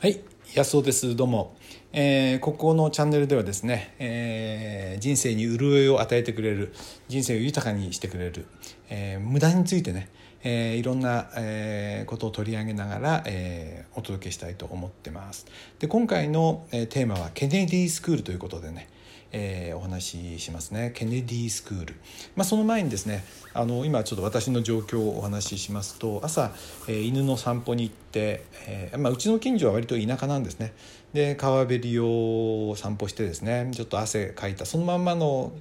はい安尾です。どうも、えー、ここのチャンネルではですね、えー、人生に潤いを与えてくれる人生を豊かにしてくれる、えー、無駄についてね、えー、いろんな、えー、ことを取り上げながら、えー、お届けしたいと思ってます。で今回の、えー、テーマはケネディスクールということでねえー、お話ししますね。ケネディスクール、まあ、その前にですねあの今ちょっと私の状況をお話ししますと朝、えー、犬の散歩に行って、えーまあ、うちの近所は割と田舎なんですね。で川べりを散歩してですねちょっと汗かいたそのまんまの、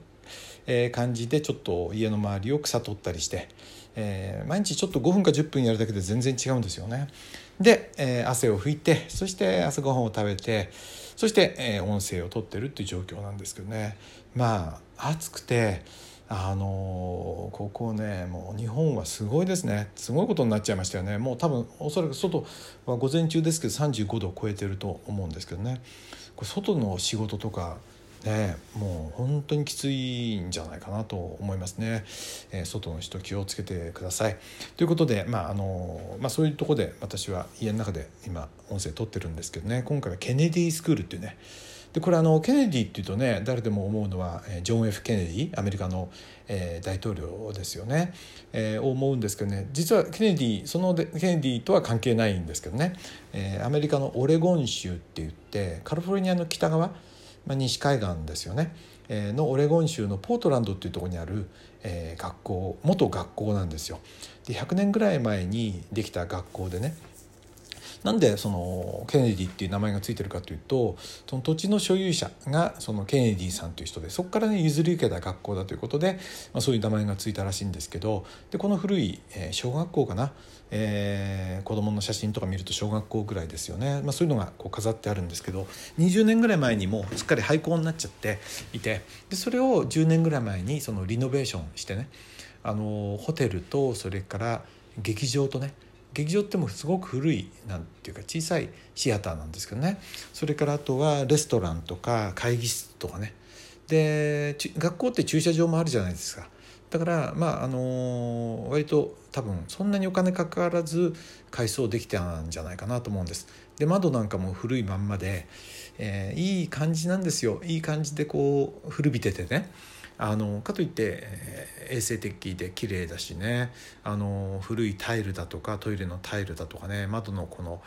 えー、感じでちょっと家の周りを草取ったりして、えー、毎日ちょっと5分か10分やるだけで全然違うんですよね。で、えー、汗を拭いてそして朝ごはんを食べてそして、えー、音声を撮ってるっていう状況なんですけどね。まあ暑くてあのー、ここねもう日本はすごいですね。すごいことになっちゃいましたよね。もう多分おそらく外は午前中ですけど35度を超えてると思うんですけどね。これ外の仕事とかね、もう本当にきついんじゃないかなと思いますね、えー、外の人気をつけてください。ということで、まああのまあ、そういうとこで私は家の中で今音声撮ってるんですけどね。今回はケネディスクールっていうね。でこれあのケネディっていうとね誰でも思うのはジョン・ F・ ケネディアメリカの、えー、大統領ですよね、えー、思うんですけどね。実はケネディそのケネディとは関係ないんですけどね、えー、アメリカのオレゴン州って言ってカリフォルニアの北側まあ、西海岸ですよね、えー、のオレゴン州のポートランドっていうところにある、えー、学校元学校なんですよ。で100年ぐらい前にできた学校でねなんでそのケネディっていう名前が付いてるかというとその土地の所有者がそのケネディさんという人でそこからね譲り受けた学校だということで、まあ、そういう名前が付いたらしいんですけどでこの古い、えー、小学校かな、えー、子供の写真とか見ると小学校ぐらいですよね、まあ、そういうのがこう飾ってあるんですけど20年ぐらい前にもうすっかり廃校になっちゃっていてでそれを10年ぐらい前にそのリノベーションしてねあのホテルとそれから劇場とね劇場ってもすごく古いなんていうか小さいシアターなんですけどね。それからあとはレストランとか会議室とかね。で学校って駐車場もあるじゃないですか。だからまああの割と多分そんなにお金かからず改装できたんじゃないかなと思うんです。で窓なんかも古いまんまで、えー、いい感じなんですよ。いい感じでこう古びててね。あのかといって、え衛生的で綺麗だしねあの古いタイルだとかトイレのタイルだとかね窓のこの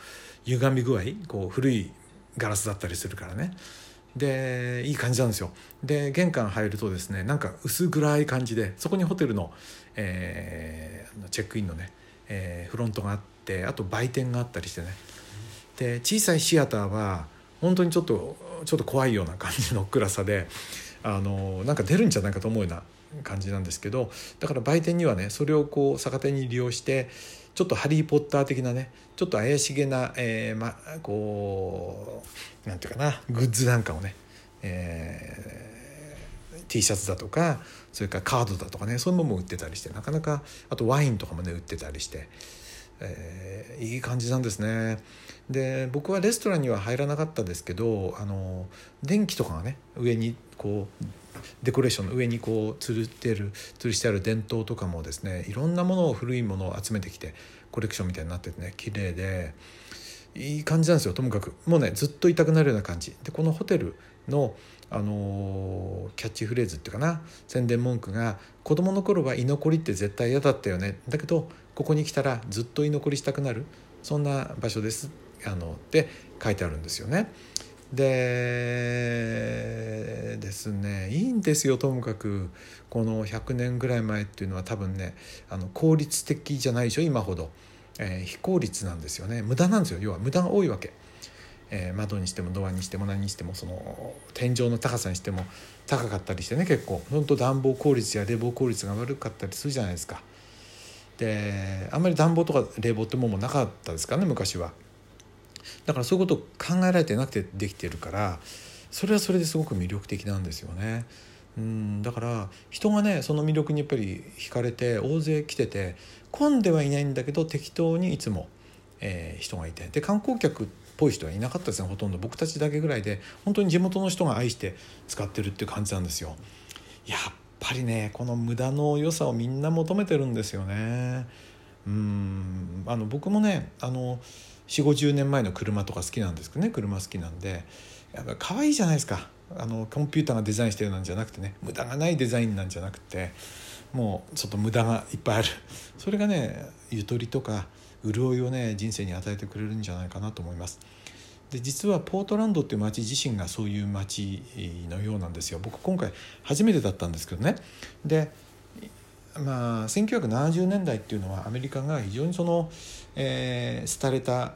歪み具合こう古いガラスだったりするからね。でいい感じなんですよ。で玄関入るとですねなんか薄暗い感じでそこにホテルの、えー、チェックインのね、えー、フロントがあってあと売店があったりしてね。で小さいシアターは本当にちょっとちょっと怖いような感じの暗さであのなんか出るんじゃないかと思うような感じなんですけどだから売店にはねそれをこう逆手に利用してちょっと「ハリー・ポッター」的なねちょっと怪しげな、えー、ま、こうなんていうかなグッズなんかをね、えー、T シャツだとかそれからカードだとかねそういうものも売ってたりしてなかなかあとワインとかもね売ってたりして。えー、いい感じなんですね。で僕はレストランには入らなかったですけどあの電気とかがね上にこうデコレーションの上にこう吊るってる吊るしてある電灯とかもですねいろんなものを古いものを集めてきてコレクションみたいになっててね綺麗でいい感じなんですよともかく。もうねずっといたくなるような感じ。でこのホテルのあのキャッチフレーズっていうかな。宣伝文句が「子供の頃は居残りって絶対嫌だったよねだけどここに来たらずっと居残りしたくなるそんな場所です」あのって書いてあるんですよね。でですねいいんですよともかく。この100年ぐらい前っていうのは多分ねあの効率的じゃないでしょ今ほど、えー、非効率なんですよね。無駄なんですよ。要は無駄が多いわけ。えー、窓にしてもドアにしても何にしてもその天井の高さにしても高かったりしてね結構ほんと暖房効率や冷房効率が悪かったりするじゃないですか。であんまり暖房とか冷房ってもんもなかったですからね昔は。だからそういうことを考えられてなくてできてるからそれはそれですごく魅力的なんですよね。うんだから人がねその魅力にやっぱり惹かれて大勢来てて混んではいないんだけど適当にいつも、えー、人がいて。で観光客っぽい人はいなかったですね。ほとんど。僕たちだけぐらいで。本当に地元の人が愛して使ってるっていう感じなんですよ。やっぱりねこの無駄の良さをみんな求めてるんですよね。うん。あの僕もねあの4 5 0年前の車とか好きなんですけどね。車好きなんで。やっぱ可愛いじゃないですか。あのコンピューターがデザインしてるなんじゃなくてね。無駄がないデザインなんじゃなくて。もうちょっと無駄がいっぱいある。それがねゆとりとか潤いをね人生に与えてくれるんじゃないかなと思います。で実はポートランドっていう街自身がそういう街のようなんですよ僕今回初めてだったんですけどねでまあ1970年代っていうのはアメリカが非常にその、えー、廃れた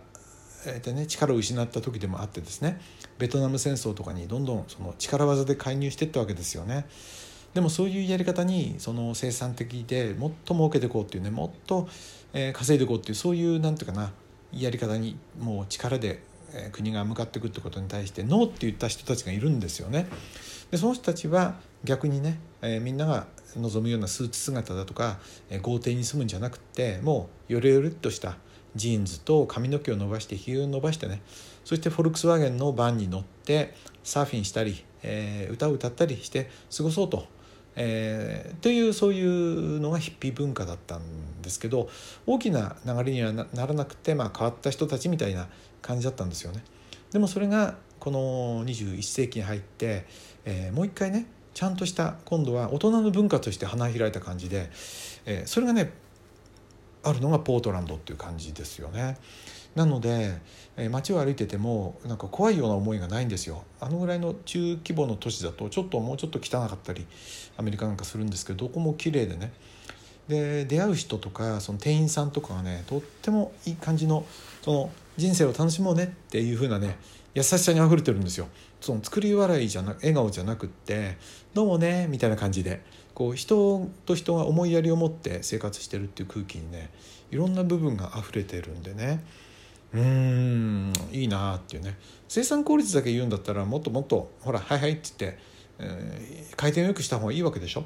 でね、力を失った時でもあってですねベトナム戦争とかにどんどんその力技で介入していったわけですよね。でもそういうやり方にその生産的でもっと儲けていこうっていうねもっと、え稼いでいこうっていうそういうなんていうかなやり方にもう力で国が向かっていくってことに対してノーって言った人たちがいるんですよね。でその人たちは逆にね、えー、みんなが望むようなスーツ姿だとか、えー、豪邸に住むんじゃなくてもうヨレヨレっとしたジーンズと髪の毛を伸ばしてひげを伸ばしてねそしてフォルクスワーゲンのバンに乗ってサーフィンしたり、えー、歌を歌ったりして過ごそうと、えー、というそういうのがヒッピー文化だったんですけど大きな流れにはならなくて、まあ、変わった人たちみたいな感じだったんですよね。でもそれがこの21世紀に入って、えー、もう一回ねちゃんとした今度は大人の文化として花開いた感じで、えー、それがねあるのがポートランドっていう感じですよね。なので、えー、街を歩いててもなんか怖いような思いがないんですよ。あのぐらいの中規模の都市だとちょっともうちょっと汚かったりアメリカなんかするんですけどどこも綺麗でねで出会う人とかその店員さんとかがねとってもいい感じのその人生を楽しもうねっていう風なね優しさにあふれてるんですよ。その作り笑いじゃな笑顔じゃなくって「どうもね」みたいな感じでこう人と人が思いやりを持って生活してるっていう空気にねいろんな部分が溢れてるんでねうーんいいなっていうね。生産効率だけ言うんだったらもっともっとほら「はいはい」って言って、えー、回転をよくした方がいいわけでしょ。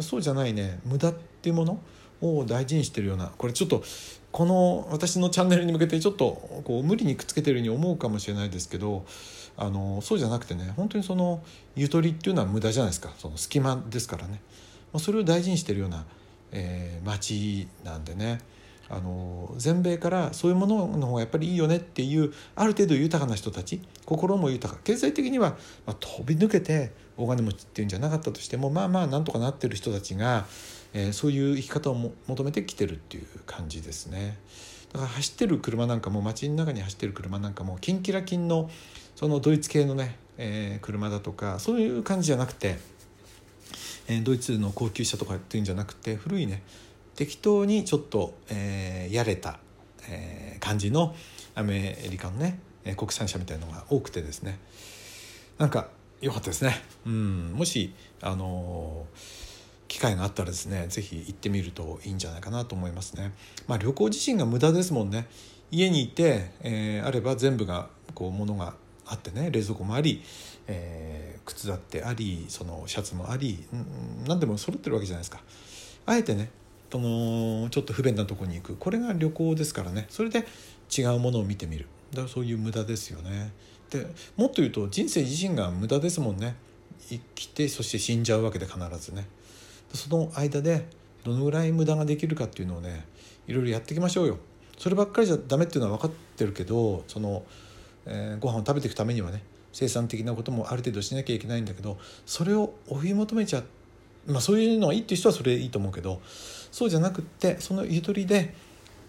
そうじゃないね。無駄っていうものを大事にしてるようなこれちょっとこの私のチャンネルに向けてちょっとこう無理にくっつけてるように思うかもしれないですけどあのそうじゃなくてね本当にそのゆとりっていうのは無駄じゃないですか。その隙間ですからね。まそれを大事にしてるような、えー、町なんでね。あの全米からそういうものの方がやっぱりいいよねっていうある程度豊かな人たち心も豊か経済的には、まあ、飛び抜けて大金持ちっていうんじゃなかったとしてもまあまあなんとかなってる人たちが、えー、そういう生き方をも求めてきてるっていう感じですね。だから走ってる車なんかも街の中に走ってる車なんかもキンキラキンのそのドイツ系のね、えー、車だとかそういう感じじゃなくてえドイツの高級車とかっていうんじゃなくて古いね適当にちょっと、えー、やれた、えー、感じのアメリカのね国産車みたいなのが多くてですねなんか良かったですね。うん、もしあの機会があったらですね是非行ってみるといいんじゃないかなと思いますね。まあ、旅行自身が無駄ですもんね。家にいて、えー、あれば全部がこう物があってね冷蔵庫もあり、えー、靴だってありそのシャツもあり何でも揃ってるわけじゃないですか。あえてねそのちょっと不便なとこに行く。これが旅行ですからね。それで違うものを見てみる。だからそういう無駄ですよね。でもっと言うと人生自身が無駄ですもんね。生きてそして死んじゃうわけで必ずね。その間でどのぐらい無駄ができるかっていうのをねいろいろやっていきましょうよ。そればっかりじゃダメっていうのは分かってるけどそのえー、ご飯を食べていくためにはね生産的なこともある程度しなきゃいけないんだけどそれを追い求めちゃまあそういうのがいいっていう人はそれいいと思うけどそうじゃなくってそのゆとりで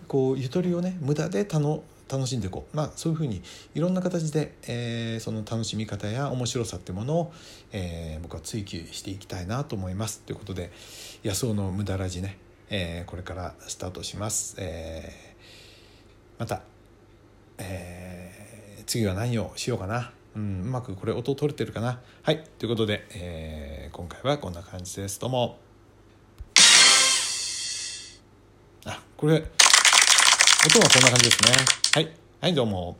こうゆとりをね無駄で楽楽しんでいこうまあそういうふうにいろんな形で、えー、その楽しみ方や面白さってものを、えー、僕は追求していきたいなと思いますということで野草の無駄ラジね、えー、これからスタートします、えー、また、えー次は何をしようかな。うん、うまくこれ音取れてるかな。はい。ということで、えー、今回はこんな感じです。どうも。これ、音はこんな感じですね。はい。はい、どうも。